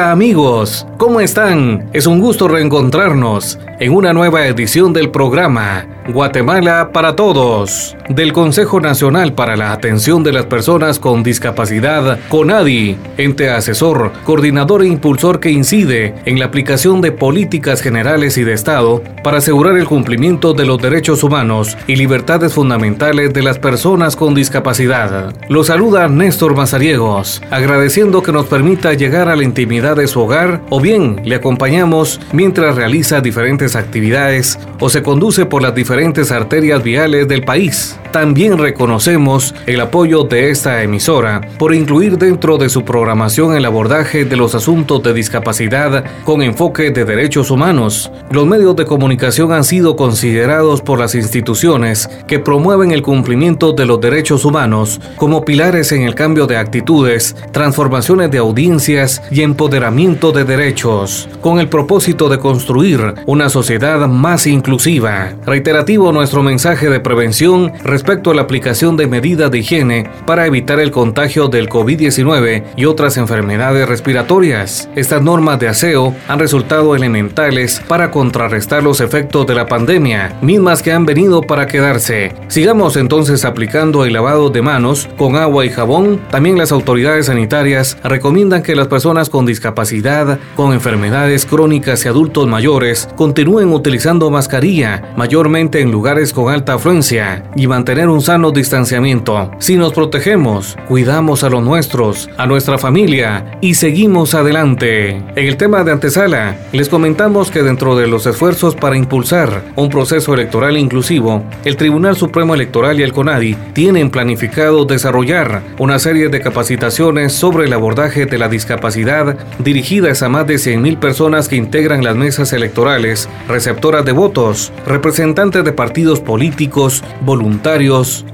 Hola amigos, ¿cómo están? Es un gusto reencontrarnos en una nueva edición del programa Guatemala para Todos del Consejo Nacional para la Atención de las Personas con Discapacidad, CONADI, ente asesor, coordinador e impulsor que incide en la aplicación de políticas generales y de Estado para asegurar el cumplimiento de los derechos humanos y libertades fundamentales de las personas con discapacidad. Lo saluda Néstor Mazariegos, agradeciendo que nos permita llegar a la intimidad de su hogar o bien le acompañamos mientras realiza diferentes actividades o se conduce por las diferentes arterias viales del país. También reconocemos el apoyo de esta emisora por incluir dentro de su programación el abordaje de los asuntos de discapacidad con enfoque de derechos humanos. Los medios de comunicación han sido considerados por las instituciones que promueven el cumplimiento de los derechos humanos como pilares en el cambio de actitudes, transformaciones de audiencias y empoderamiento de derechos, con el propósito de construir una sociedad más inclusiva. Reiterativo nuestro mensaje de prevención respecto a la aplicación de medidas de higiene para evitar el contagio del COVID-19 y otras enfermedades respiratorias. Estas normas de aseo han resultado elementales para contrarrestar los efectos de la pandemia, mismas que han venido para quedarse. Sigamos entonces aplicando el lavado de manos con agua y jabón. También las autoridades sanitarias recomiendan que las personas con discapacidad, con enfermedades crónicas y adultos mayores continúen utilizando mascarilla, mayormente en lugares con alta afluencia, y mantener tener un sano distanciamiento. Si nos protegemos, cuidamos a los nuestros, a nuestra familia y seguimos adelante. En el tema de antesala, les comentamos que dentro de los esfuerzos para impulsar un proceso electoral inclusivo, el Tribunal Supremo Electoral y el CONADI tienen planificado desarrollar una serie de capacitaciones sobre el abordaje de la discapacidad dirigidas a más de 100.000 personas que integran las mesas electorales, receptoras de votos, representantes de partidos políticos, voluntarios,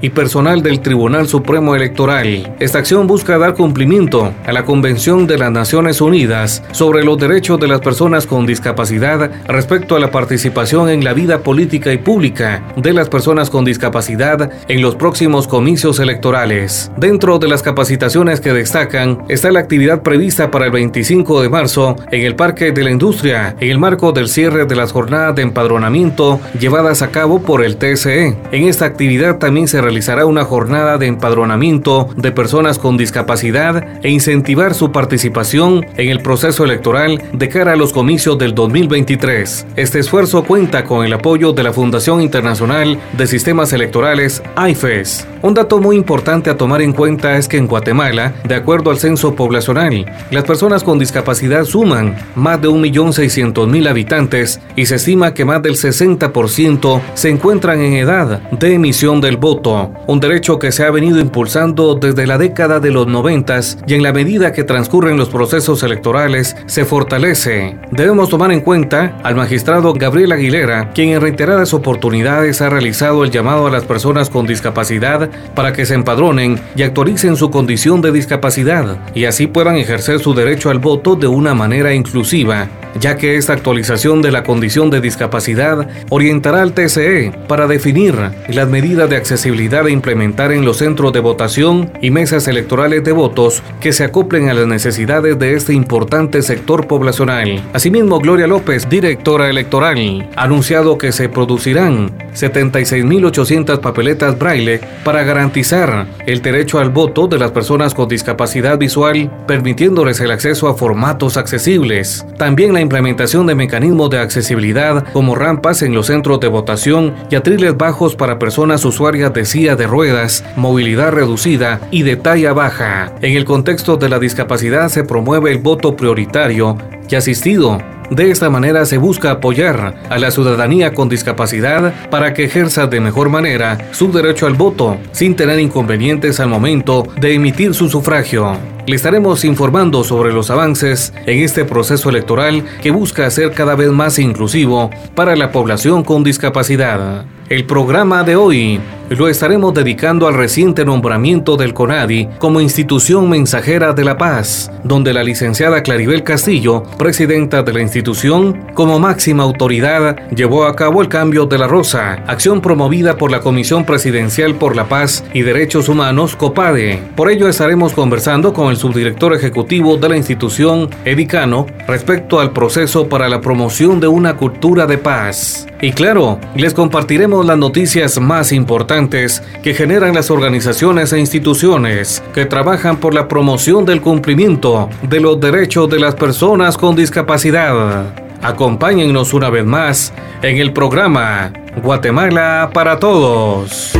y personal del Tribunal Supremo Electoral. Esta acción busca dar cumplimiento a la Convención de las Naciones Unidas sobre los derechos de las personas con discapacidad respecto a la participación en la vida política y pública de las personas con discapacidad en los próximos comicios electorales. Dentro de las capacitaciones que destacan está la actividad prevista para el 25 de marzo en el Parque de la Industria, en el marco del cierre de las jornadas de empadronamiento llevadas a cabo por el TSE. En esta actividad también se realizará una jornada de empadronamiento de personas con discapacidad e incentivar su participación en el proceso electoral de cara a los comicios del 2023. Este esfuerzo cuenta con el apoyo de la Fundación Internacional de Sistemas Electorales, IFES. Un dato muy importante a tomar en cuenta es que en Guatemala, de acuerdo al censo poblacional, las personas con discapacidad suman más de 1.600.000 habitantes y se estima que más del 60% se encuentran en edad de emisión del voto, un derecho que se ha venido impulsando desde la década de los 90 y en la medida que transcurren los procesos electorales se fortalece. Debemos tomar en cuenta al magistrado Gabriel Aguilera, quien en reiteradas oportunidades ha realizado el llamado a las personas con discapacidad para que se empadronen y actualicen su condición de discapacidad y así puedan ejercer su derecho al voto de una manera inclusiva, ya que esta actualización de la condición de discapacidad orientará al TCE para definir las medidas de accesibilidad a implementar en los centros de votación y mesas electorales de votos que se acoplen a las necesidades de este importante sector poblacional. Asimismo, Gloria López, directora electoral, ha anunciado que se producirán 76.800 papeletas braille para garantizar el derecho al voto de las personas con discapacidad visual, permitiéndoles el acceso a formatos accesibles. También la implementación de mecanismos de accesibilidad como rampas en los centros de votación y atriles bajos para personas usuarias de silla de ruedas, movilidad reducida y de talla baja. En el contexto de la discapacidad se promueve el voto prioritario y asistido de esta manera se busca apoyar a la ciudadanía con discapacidad para que ejerza de mejor manera su derecho al voto sin tener inconvenientes al momento de emitir su sufragio. Le estaremos informando sobre los avances en este proceso electoral que busca ser cada vez más inclusivo para la población con discapacidad. El programa de hoy lo estaremos dedicando al reciente nombramiento del CONADI como institución mensajera de la paz, donde la licenciada Claribel Castillo, presidenta de la institución, como máxima autoridad, llevó a cabo el cambio de la rosa, acción promovida por la Comisión Presidencial por la Paz y Derechos Humanos, COPADE. Por ello estaremos conversando con el subdirector ejecutivo de la institución, Edicano, respecto al proceso para la promoción de una cultura de paz. Y claro, les compartiremos las noticias más importantes que generan las organizaciones e instituciones que trabajan por la promoción del cumplimiento de los derechos de las personas con discapacidad. Acompáñennos una vez más en el programa Guatemala para Todos.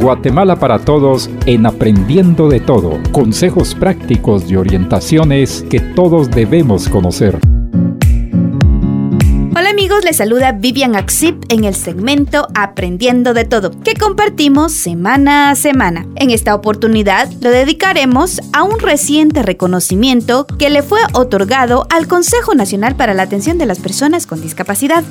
Guatemala para Todos en Aprendiendo de Todo. Consejos prácticos y orientaciones que todos debemos conocer amigos, les saluda Vivian Axip en el segmento Aprendiendo de Todo, que compartimos semana a semana. En esta oportunidad lo dedicaremos a un reciente reconocimiento que le fue otorgado al Consejo Nacional para la Atención de las Personas con Discapacidad.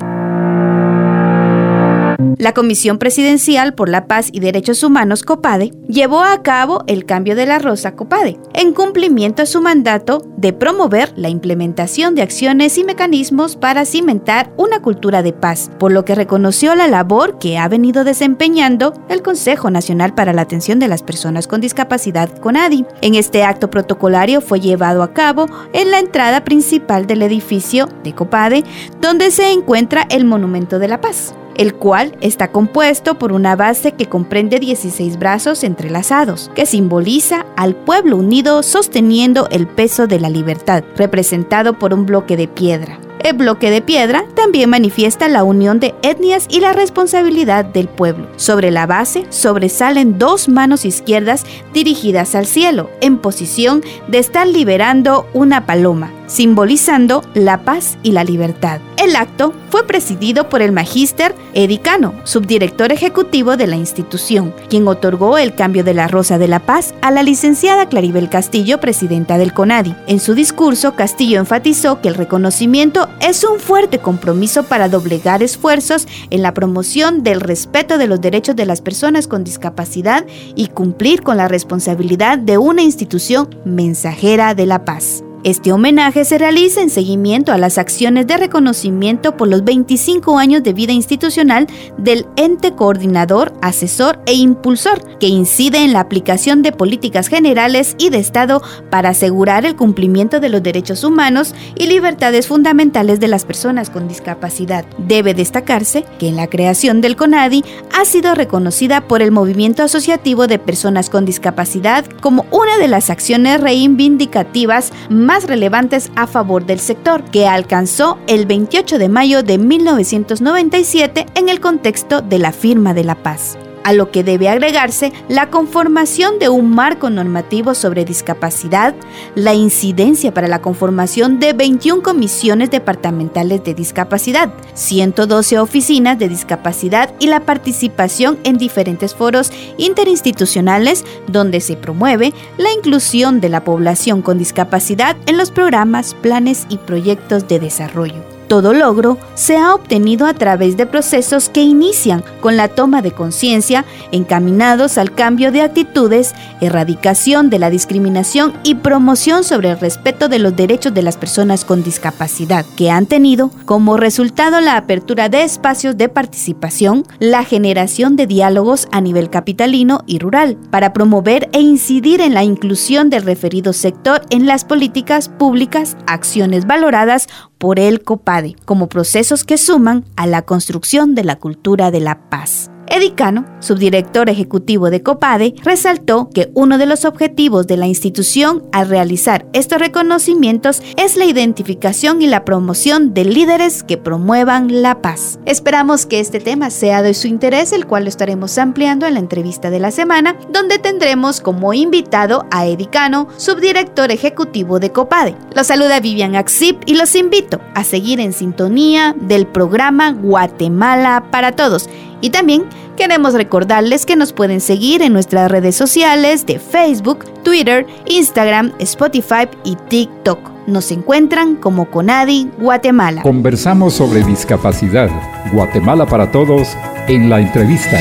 La Comisión Presidencial por la Paz y Derechos Humanos, COPADE, llevó a cabo el cambio de la Rosa COPADE, en cumplimiento a su mandato de promover la implementación de acciones y mecanismos para cimentar una cultura de paz, por lo que reconoció la labor que ha venido desempeñando el Consejo Nacional para la Atención de las Personas con Discapacidad, CONADI. En este acto protocolario fue llevado a cabo en la entrada principal del edificio de COPADE, donde se encuentra el Monumento de la Paz el cual está compuesto por una base que comprende 16 brazos entrelazados, que simboliza al pueblo unido sosteniendo el peso de la libertad, representado por un bloque de piedra. El bloque de piedra también manifiesta la unión de etnias y la responsabilidad del pueblo. Sobre la base sobresalen dos manos izquierdas dirigidas al cielo, en posición de estar liberando una paloma, simbolizando la paz y la libertad. El acto fue presidido por el magíster Edicano, subdirector ejecutivo de la institución, quien otorgó el cambio de la Rosa de la Paz a la licenciada Claribel Castillo, presidenta del CONADI. En su discurso, Castillo enfatizó que el reconocimiento es un fuerte compromiso para doblegar esfuerzos en la promoción del respeto de los derechos de las personas con discapacidad y cumplir con la responsabilidad de una institución mensajera de la paz. Este homenaje se realiza en seguimiento a las acciones de reconocimiento por los 25 años de vida institucional del ente coordinador, asesor e impulsor, que incide en la aplicación de políticas generales y de Estado para asegurar el cumplimiento de los derechos humanos y libertades fundamentales de las personas con discapacidad. Debe destacarse que en la creación del CONADI ha sido reconocida por el movimiento asociativo de personas con discapacidad como una de las acciones reivindicativas más más relevantes a favor del sector, que alcanzó el 28 de mayo de 1997 en el contexto de la firma de la paz a lo que debe agregarse la conformación de un marco normativo sobre discapacidad, la incidencia para la conformación de 21 comisiones departamentales de discapacidad, 112 oficinas de discapacidad y la participación en diferentes foros interinstitucionales donde se promueve la inclusión de la población con discapacidad en los programas, planes y proyectos de desarrollo. Todo logro se ha obtenido a través de procesos que inician con la toma de conciencia encaminados al cambio de actitudes, erradicación de la discriminación y promoción sobre el respeto de los derechos de las personas con discapacidad, que han tenido. Como resultado la apertura de espacios de participación, la generación de diálogos a nivel capitalino y rural, para promover e incidir en la inclusión del referido sector en las políticas públicas, acciones valoradas por el COPADE, como procesos que suman a la construcción de la cultura de la paz. Edicano, subdirector ejecutivo de COPADE, resaltó que uno de los objetivos de la institución al realizar estos reconocimientos es la identificación y la promoción de líderes que promuevan la paz. Esperamos que este tema sea de su interés, el cual lo estaremos ampliando en la entrevista de la semana, donde tendremos como invitado a Edicano, subdirector ejecutivo de COPADE. Los saluda Vivian Axip y los invito a seguir en sintonía del programa Guatemala para Todos Y también queremos recordarles que nos pueden seguir en nuestras redes sociales de Facebook, Twitter, Instagram, Spotify y TikTok. Nos encuentran como Conadi Guatemala. Conversamos sobre discapacidad. Guatemala para todos en la entrevista.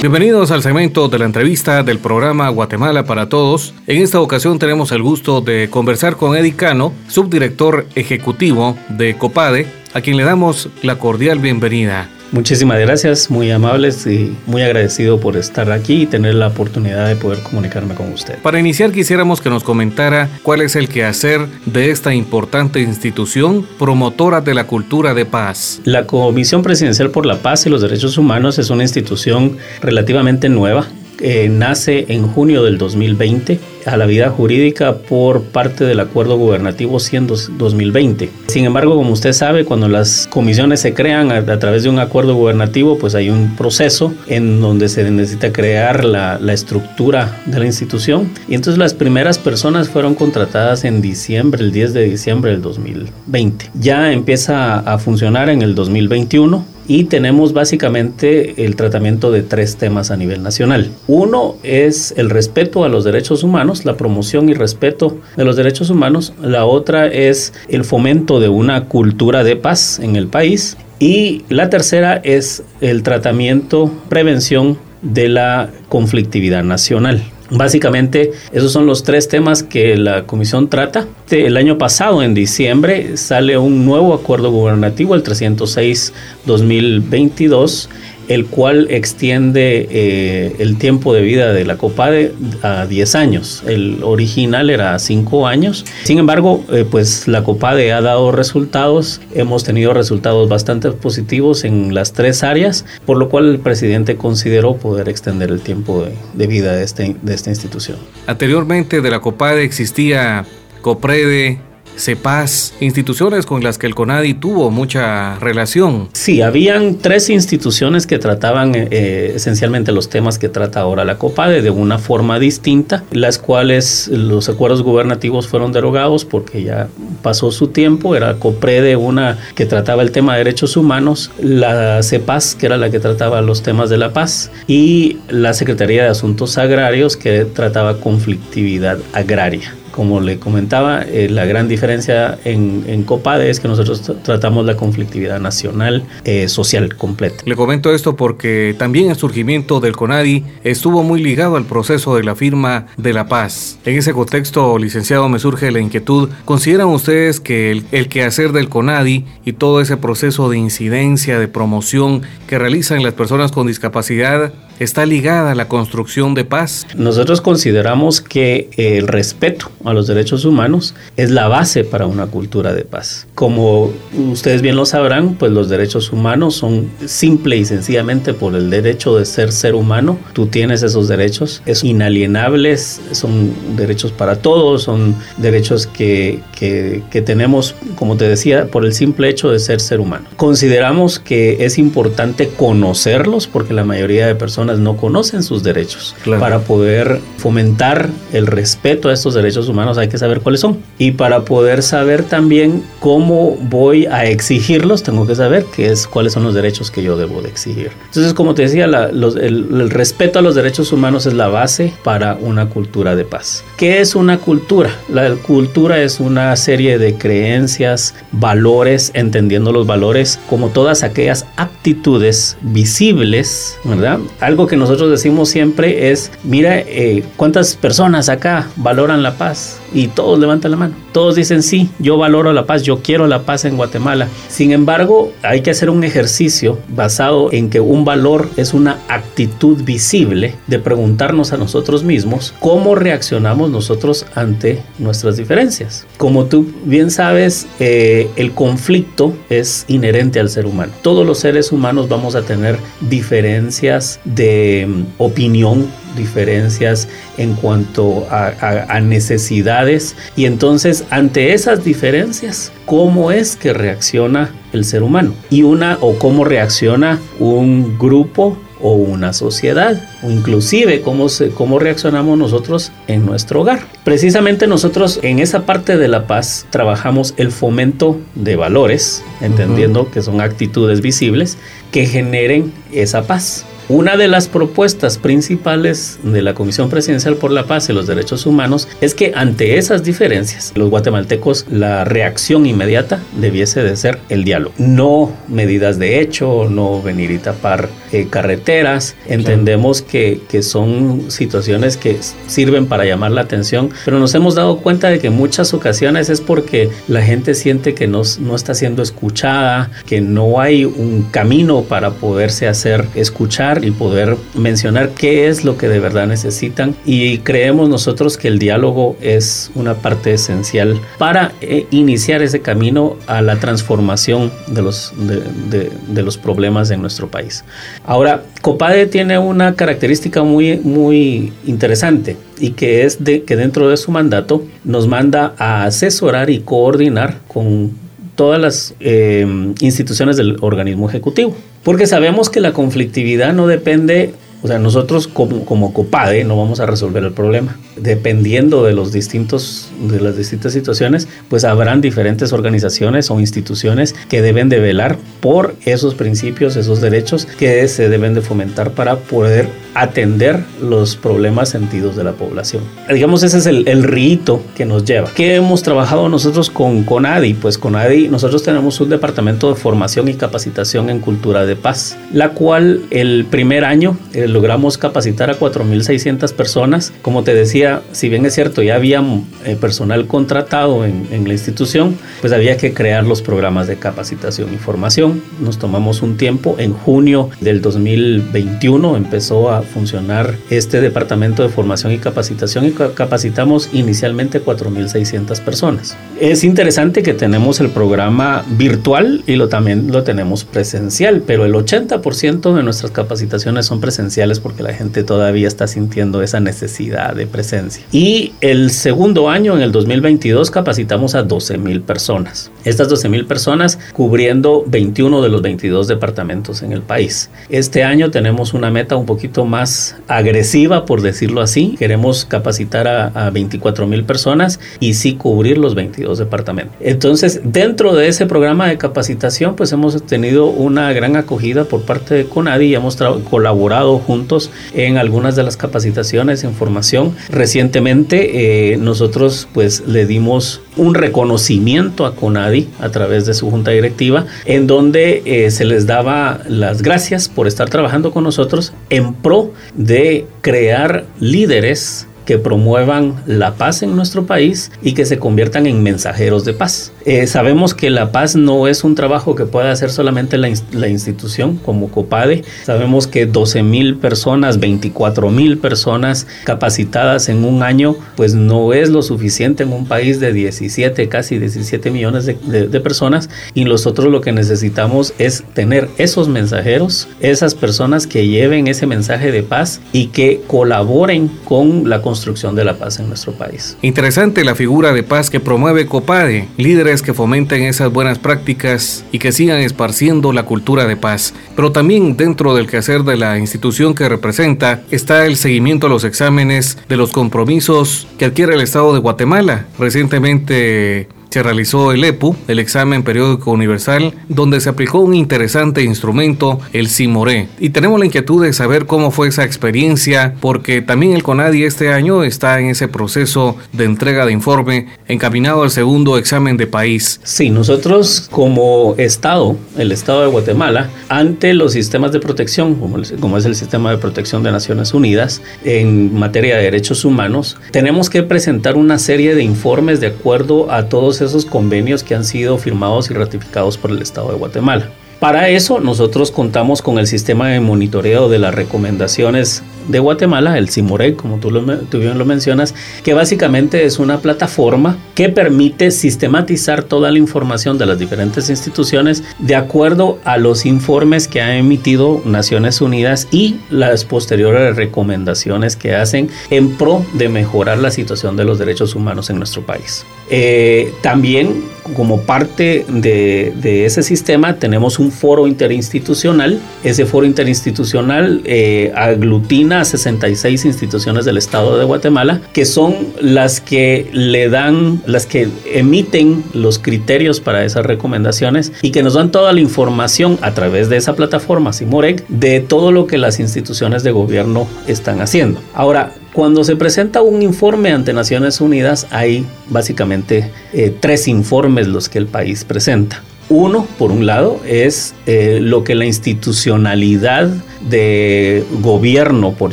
Bienvenidos al segmento de la entrevista del programa Guatemala para Todos. En esta ocasión tenemos el gusto de conversar con Eddie Cano, subdirector ejecutivo de COPADE, a quien le damos la cordial bienvenida. Muchísimas gracias, muy amables y muy agradecido por estar aquí y tener la oportunidad de poder comunicarme con usted. Para iniciar quisiéramos que nos comentara cuál es el quehacer de esta importante institución promotora de la cultura de paz. La Comisión Presidencial por la Paz y los Derechos Humanos es una institución relativamente nueva eh, nace en junio del 2020 a la vida jurídica por parte del acuerdo gubernativo 100 2020. Sin embargo, como usted sabe, cuando las comisiones se crean a, través de un acuerdo gubernativo, pues hay un proceso en donde se necesita crear la, la estructura de la institución. Y entonces las primeras personas fueron contratadas en diciembre, el 10 de diciembre del 2020. Ya empieza a funcionar en el 2021 y tenemos básicamente el tratamiento de tres temas a nivel nacional. Uno es el respeto a los derechos humanos, la promoción y respeto de los derechos humanos. La otra es el fomento de una cultura de paz en el país. Y la tercera es el tratamiento, prevención de la conflictividad nacional. Básicamente, esos son los tres temas que la comisión trata. El año pasado, en diciembre, sale un nuevo acuerdo gubernativo, el 306-2022, el cual extiende eh, el tiempo de vida de la COPADE a 10 años. El original era 5 años. Sin embargo, eh, pues la COPADE ha dado resultados. Hemos tenido resultados bastante positivos en las tres áreas, por lo cual el presidente consideró poder extender el tiempo de, vida de, este, de esta institución. Anteriormente de la COPADE existía COPREDE, CEPAS, instituciones con las que el CONADI tuvo mucha relación. Sí, habían tres instituciones que trataban eh, esencialmente los temas que trata ahora la COPADE de una forma distinta, las cuales los acuerdos gubernativos fueron derogados porque ya pasó su tiempo, era COPREDE una que trataba el tema de derechos humanos, la CEPAS que era la que trataba los temas de la paz y la Secretaría de Asuntos Agrarios que trataba conflictividad agraria como le comentaba, eh, la gran diferencia en, en, COPADE es que nosotros tratamos la conflictividad nacional, eh, social completa. Le comento esto porque también el surgimiento del CONADI estuvo muy ligado al proceso de la firma de la paz. En ese contexto, licenciado, me surge la inquietud. ¿Consideran ustedes que el, el quehacer del CONADI y todo ese proceso de incidencia, de promoción que realizan las personas con discapacidad está ligada a la construcción de paz? Nosotros consideramos que el respeto a los derechos humanos es la base para una cultura de paz. Como ustedes bien lo sabrán, pues los derechos humanos son simple y sencillamente por el derecho de ser ser humano. Tú tienes esos derechos, es inalienables, son derechos para todos, son derechos que, que, que tenemos, como te decía, por el simple hecho de ser ser humano. Consideramos que es importante conocerlos porque la mayoría de personas no conocen sus derechos. Para poder fomentar el respeto a estos derechos humanos hay que saber cuáles son. Y para poder saber también cómo voy a exigirlos, tengo que saber qué es, cuáles son los derechos que yo debo de exigir. Entonces, como te decía, el, respeto a los derechos humanos es la base para una cultura de paz. ¿Qué es una cultura? La cultura es una serie de creencias, valores, entendiendo los valores como todas aquellas actitudes visibles, ¿verdad? Algo que nosotros decimos siempre es, mira, eh, ¿cuántas personas acá valoran la paz? Y todos levantan la mano. Todos dicen, sí, yo valoro la paz, yo quiero la paz en Guatemala. Sin embargo, hay que hacer un ejercicio basado en que un valor es una actitud visible de preguntarnos a nosotros mismos cómo reaccionamos nosotros ante nuestras diferencias. Como tú bien sabes, eh, el conflicto es inherente al ser humano. Todos los seres humanos vamos a tener diferencias de Mm, opinión, diferencias en cuanto a, necesidades y entonces ante esas diferencias, ¿cómo es que reacciona el ser humano? Y una o cómo reacciona un grupo o una sociedad, o inclusive cómo, cómo reaccionamos nosotros en nuestro hogar. Precisamente nosotros en esa parte de la paz trabajamos el fomento de valores, entendiendo que son actitudes visibles que generen esa paz. Una de las propuestas principales de la Comisión Presidencial por la Paz y los Derechos Humanos es que ante esas diferencias, los guatemaltecos, la reacción inmediata debiese de ser el diálogo. No medidas de hecho, no venir y tapar eh, carreteras. Entendemos que, que son situaciones que sirven para llamar la atención, pero nos hemos dado cuenta de que en muchas ocasiones es porque la gente siente que no, no está siendo escuchada, que no hay un camino para poderse hacer escuchar y poder mencionar qué es lo que de verdad necesitan y creemos nosotros que el diálogo es una parte esencial para eh, iniciar ese camino a la transformación de los, de, los problemas en nuestro país. Ahora, COPADE tiene una característica muy, muy interesante y que es de que dentro de su mandato nos manda a asesorar y coordinar con todas las eh, instituciones del organismo ejecutivo. Porque sabemos que la conflictividad no depende o sea, nosotros como, como COPADE no vamos a resolver el problema. Dependiendo de, los distintos, de las distintas situaciones, pues habrán diferentes organizaciones o instituciones que deben de velar por esos principios, esos derechos que se deben de fomentar para poder atender los problemas sentidos de la población. Digamos, ese es el, el rito que nos lleva. ¿Qué hemos trabajado nosotros con CONADI? Pues CONADI, nosotros tenemos un departamento de formación y capacitación en cultura de paz, la cual el primer año logramos capacitar a 4.600 personas. Como te decía, si bien es cierto, ya había eh, personal contratado en, en, la institución, pues había que crear los programas de capacitación y formación. Nos tomamos un tiempo. En junio del 2021 empezó a funcionar este departamento de formación y capacitación y capacitamos inicialmente 4.600 personas. Es interesante que tenemos el programa virtual y lo, también lo tenemos presencial, pero el 80% de nuestras capacitaciones son presenciales porque la gente todavía está sintiendo esa necesidad de presencia. Y el segundo año, en el 2022, capacitamos a 12 mil personas. Estas 12 mil personas cubriendo 21 de los 22 departamentos en el país. Este año tenemos una meta un poquito más agresiva, por decirlo así. Queremos capacitar a, a 24 mil personas y sí cubrir los 22 departamentos. Entonces, dentro de ese programa de capacitación, pues hemos tenido una gran acogida por parte de CONADI y hemos colaborado juntos en algunas de las capacitaciones en formación. Recientemente eh, nosotros pues le dimos un reconocimiento a CONADI a través de su junta directiva en donde eh, se les daba las gracias por estar trabajando con nosotros en pro de crear líderes que promuevan la paz en nuestro país y que se conviertan en mensajeros de paz. Eh, sabemos que la paz no es un trabajo que pueda hacer solamente la, institución como COPADE. Sabemos que 12 mil personas, 24 mil personas capacitadas en un año, pues no es lo suficiente en un país de 17, casi 17 millones de, de personas. Y nosotros lo que necesitamos es tener esos mensajeros, esas personas que lleven ese mensaje de paz y que colaboren con la construcción de la paz en nuestro país. Interesante la figura de paz que promueve COPADE, líderes que fomenten esas buenas prácticas y que sigan esparciendo la cultura de paz. Pero también dentro del quehacer de la institución que representa está el seguimiento a los exámenes de los compromisos que adquiere el Estado de Guatemala. Recientemente se realizó el EPU, el examen periódico universal, donde se aplicó un interesante instrumento, el CIMORE. Y tenemos la inquietud de saber cómo fue esa experiencia, porque también el CONADI este año está en ese proceso de entrega de informe encaminado al segundo examen de país. Sí, nosotros como Estado, el Estado de Guatemala, ante los sistemas de protección, como es el sistema de protección de Naciones Unidas, en materia de derechos humanos, tenemos que presentar una serie de informes de acuerdo a todos esos convenios que han sido firmados y ratificados por el Estado de Guatemala. Para eso nosotros contamos con el sistema de monitoreo de las recomendaciones de Guatemala, el CIMOREC, como tú, lo, tú bien lo mencionas, que básicamente es una plataforma que permite sistematizar toda la información de las diferentes instituciones de acuerdo a los informes que ha emitido Naciones Unidas y las posteriores recomendaciones que hacen en pro de mejorar la situación de los derechos humanos en nuestro país. Eh, también como parte de, de ese sistema tenemos un foro interinstitucional. Ese foro interinstitucional eh, aglutina a 66 instituciones del Estado de Guatemala, que son las que le dan, las que emiten los criterios para esas recomendaciones y que nos dan toda la información a través de esa plataforma Simorec de todo lo que las instituciones de gobierno están haciendo. Ahora, cuando se presenta un informe ante Naciones Unidas, hay básicamente eh, tres informes los que el país presenta. Uno, por un lado, es eh, lo que la institucionalidad de gobierno, por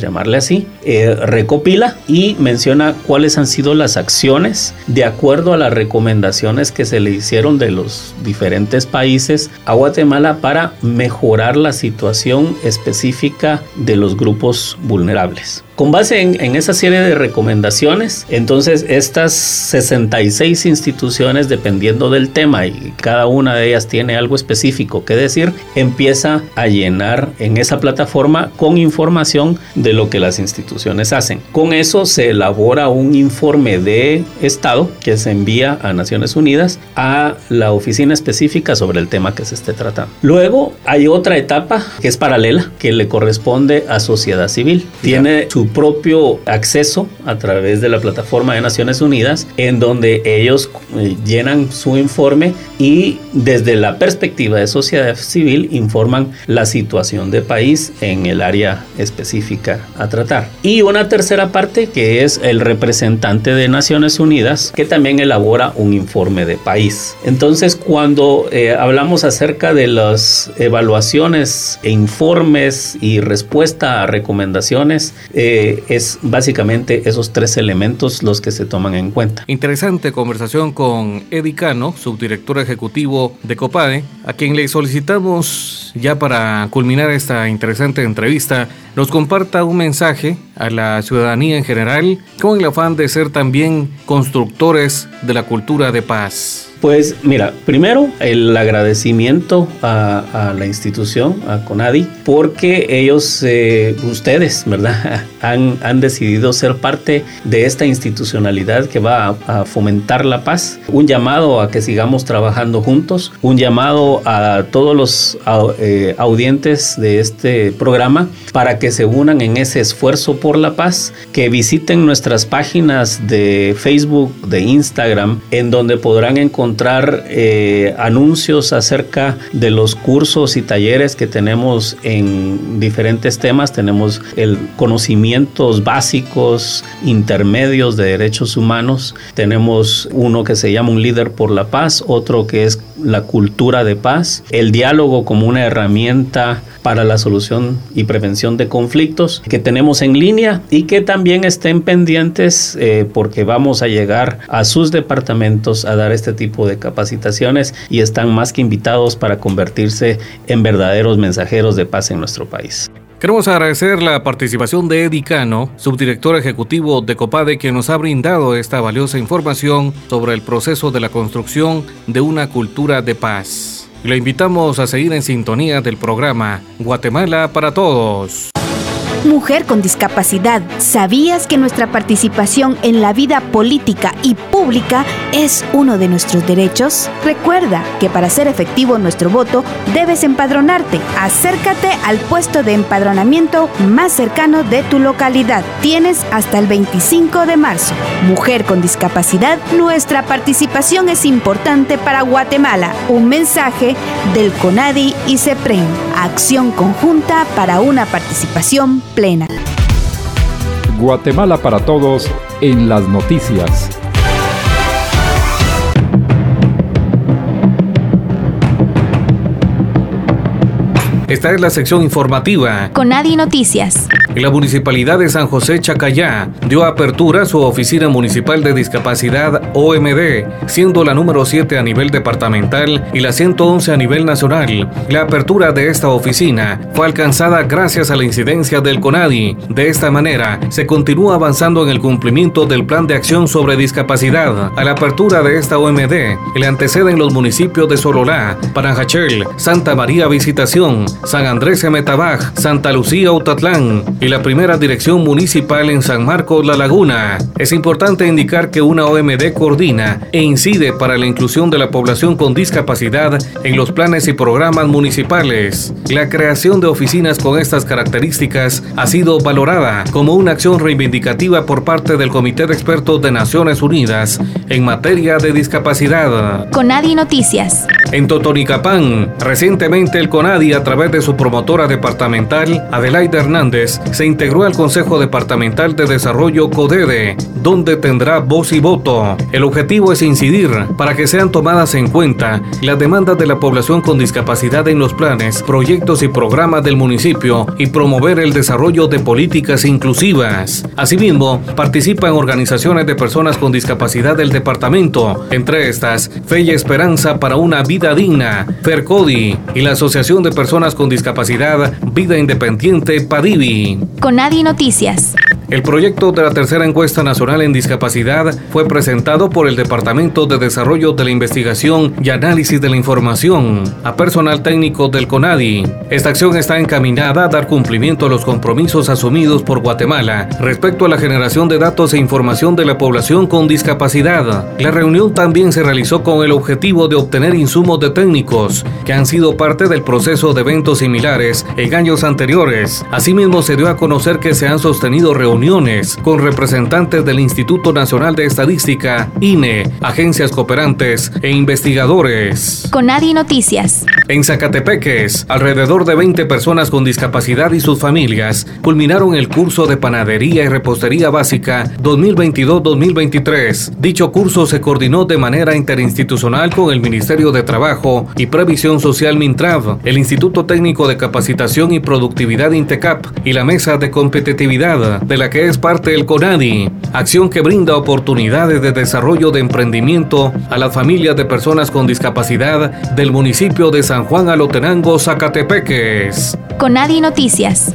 llamarle así, eh, recopila y menciona cuáles han sido las acciones de acuerdo a las recomendaciones que se le hicieron de los diferentes países a Guatemala para mejorar la situación específica de los grupos vulnerables. Con base en, esa serie de recomendaciones, entonces estas 66 instituciones, dependiendo del tema y cada una de ellas tiene algo específico que decir, empieza a llenar en esa plataforma con información de lo que las instituciones hacen. Con eso se elabora un informe de Estado que se envía a Naciones Unidas a la oficina específica sobre el tema que se esté tratando. Luego hay otra etapa que es paralela, que le corresponde a sociedad civil. Tiene su propio acceso a través de la plataforma de Naciones Unidas, en donde ellos eh, llenan su informe y desde la perspectiva de sociedad civil informan la situación de país en el área específica a tratar. Y una tercera parte que es el representante de Naciones Unidas, que también elabora un informe de país. Entonces, cuando eh, hablamos acerca de las evaluaciones e informes y respuesta a recomendaciones, eh, es básicamente esos tres elementos los que se toman en cuenta. Interesante conversación con Eddie Cano, subdirector ejecutivo de COPADE, a quien le solicitamos ya para culminar esta interesante entrevista, nos comparta un mensaje a la ciudadanía en general con el afán de ser también constructores de la cultura de paz. Pues mira, primero el agradecimiento a, la institución, a CONADI, porque ellos, eh, ustedes, ¿verdad? Han, decidido ser parte de esta institucionalidad que va a, fomentar la paz. Un llamado a que sigamos trabajando juntos, un llamado a todos los eh, audientes de este programa para que se unan en ese esfuerzo por la paz, que visiten nuestras páginas de Facebook, de Instagram, en donde podrán encontrar eh, anuncios acerca de los cursos y talleres que tenemos en diferentes temas. Tenemos el conocimientos básicos, intermedios de derechos humanos. Tenemos uno que se llama un líder por la paz, otro que es la cultura de paz, el diálogo como una herramienta para la solución y prevención de conflictos que tenemos en línea y que también estén pendientes eh, porque vamos a llegar a sus departamentos a dar este tipo de capacitaciones y están más que invitados para convertirse en verdaderos mensajeros de paz en nuestro país. Queremos agradecer la participación de Eddie Cano, subdirector ejecutivo de COPADE, que nos ha brindado esta valiosa información sobre el proceso de la construcción de una cultura de paz. Le invitamos a seguir en sintonía del programa Guatemala para Todos. Mujer con discapacidad, ¿sabías que nuestra participación en la vida política y pública es uno de nuestros derechos? Recuerda que para ser efectivo nuestro voto debes empadronarte. Acércate al puesto de empadronamiento más cercano de tu localidad. Tienes hasta el 25 de marzo. Mujer con discapacidad, nuestra participación es importante para Guatemala. Un mensaje del CONADI y CEPREN. Acción conjunta para una participación plena. Guatemala para todos en las noticias. Esta es la sección informativa. Con Adi Noticias. La Municipalidad de San José Chacayá dio apertura a su Oficina Municipal de Discapacidad OMD, siendo la número 7 a nivel departamental y la 111 a nivel nacional. La apertura de esta oficina fue alcanzada gracias a la incidencia del CONADI. De esta manera, se continúa avanzando en el cumplimiento del Plan de Acción sobre Discapacidad. A la apertura de esta OMD le anteceden los municipios de Sololá, Paranjachel, Santa María Visitación, San Andrés Emetabaj, Santa Lucía Utatlán y y la primera dirección municipal en San Marcos La Laguna. Es importante indicar que una OMD coordina e incide para la inclusión de la población con discapacidad en los planes y programas municipales. La creación de oficinas con estas características ha sido valorada como una acción reivindicativa por parte del Comité de Expertos de Naciones Unidas en materia de discapacidad. Conadi Noticias. En Totonicapán, recientemente el CONADI, a través de su promotora departamental, Adelaide Hernández, se integró al Consejo Departamental de Desarrollo CODEDE, donde tendrá voz y voto. El objetivo es incidir para que sean tomadas en cuenta las demandas de la población con discapacidad en los planes, proyectos y programas del municipio y promover el desarrollo de políticas inclusivas. Asimismo, participan organizaciones de personas con discapacidad del departamento, entre estas, Fe y Esperanza para una vida Digna, FERCODI y la Asociación de Personas con Discapacidad Vida Independiente PADIVI. Conadi Noticias. El proyecto de la tercera encuesta nacional en discapacidad fue presentado por el Departamento de Desarrollo de la Investigación y Análisis de la Información a personal técnico del CONADI. Esta acción está encaminada a dar cumplimiento a los compromisos asumidos por Guatemala respecto a la generación de datos e información de la población con discapacidad. La reunión también se realizó con el objetivo de obtener insumos de técnicos que han sido parte del proceso de eventos similares en años anteriores. Asimismo, se dio a conocer que se han sostenido reuniones con representantes del Instituto Nacional de Estadística, INE, agencias cooperantes e investigadores. Conadi Noticias. En Zacatepeques, alrededor de 20 personas con discapacidad y sus familias culminaron el curso de panadería y repostería básica 2022-2023. Dicho curso se coordinó de manera interinstitucional con el Ministerio de Trabajo y Previsión Social Mintrav, el Instituto Técnico de Capacitación y Productividad INTECAP y la Mesa de Competitividad de la que es parte del CONADI, acción que brinda oportunidades de desarrollo de emprendimiento a las familias de personas con discapacidad del municipio de San Juan Alotenango, Zacatepeques. CONADI Noticias.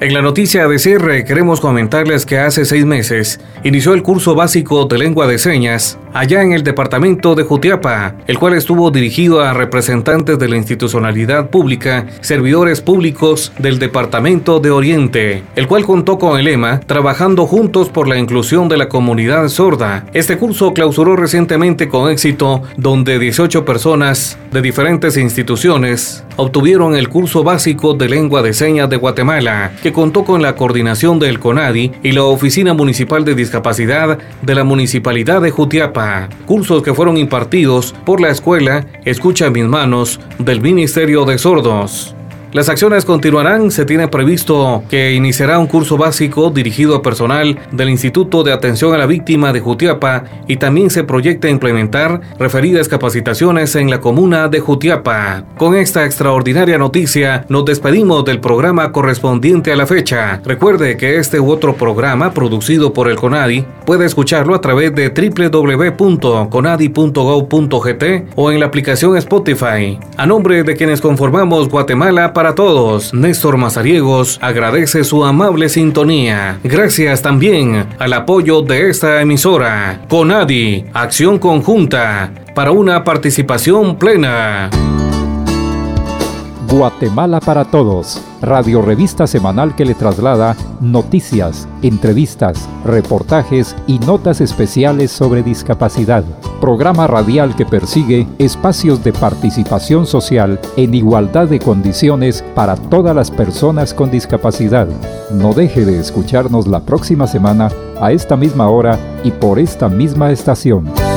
En la noticia de cierre queremos comentarles que hace seis meses inició el curso básico de lengua de señas allá en el departamento de Jutiapa, el cual estuvo dirigido a representantes de la institucionalidad pública, servidores públicos del departamento de Oriente, el cual contó con el lema Trabajando juntos por la inclusión de la comunidad sorda. Este curso clausuró recientemente con éxito, donde 18 personas de diferentes instituciones obtuvieron el curso básico de lengua de señas de Guatemala, que contó con la coordinación del CONADI y la Oficina Municipal de Discapacidad de la Municipalidad de Jutiapa, cursos que fueron impartidos por la Escuela Escucha mis manos del Ministerio de Sordos. Las acciones continuarán. Se tiene previsto que iniciará un curso básico dirigido a personal del Instituto de Atención a la Víctima de Jutiapa y también se proyecta implementar referidas capacitaciones en la comuna de Jutiapa. Con esta extraordinaria noticia, nos despedimos del programa correspondiente a la fecha. Recuerde que este u otro programa producido por el CONADI puede escucharlo a través de www.conadi.gov.gt o en la aplicación Spotify. A nombre de quienes conformamos Guatemala todos. Néstor Mazariegos agradece su amable sintonía. Gracias también al apoyo de esta emisora. Conadi, acción conjunta para una participación plena. Guatemala para Todos, radio revista semanal que le traslada noticias, entrevistas, reportajes y notas especiales sobre discapacidad. Programa radial que persigue espacios de participación social en igualdad de condiciones para todas las personas con discapacidad. No deje de escucharnos la próxima semana a esta misma hora y por esta misma estación.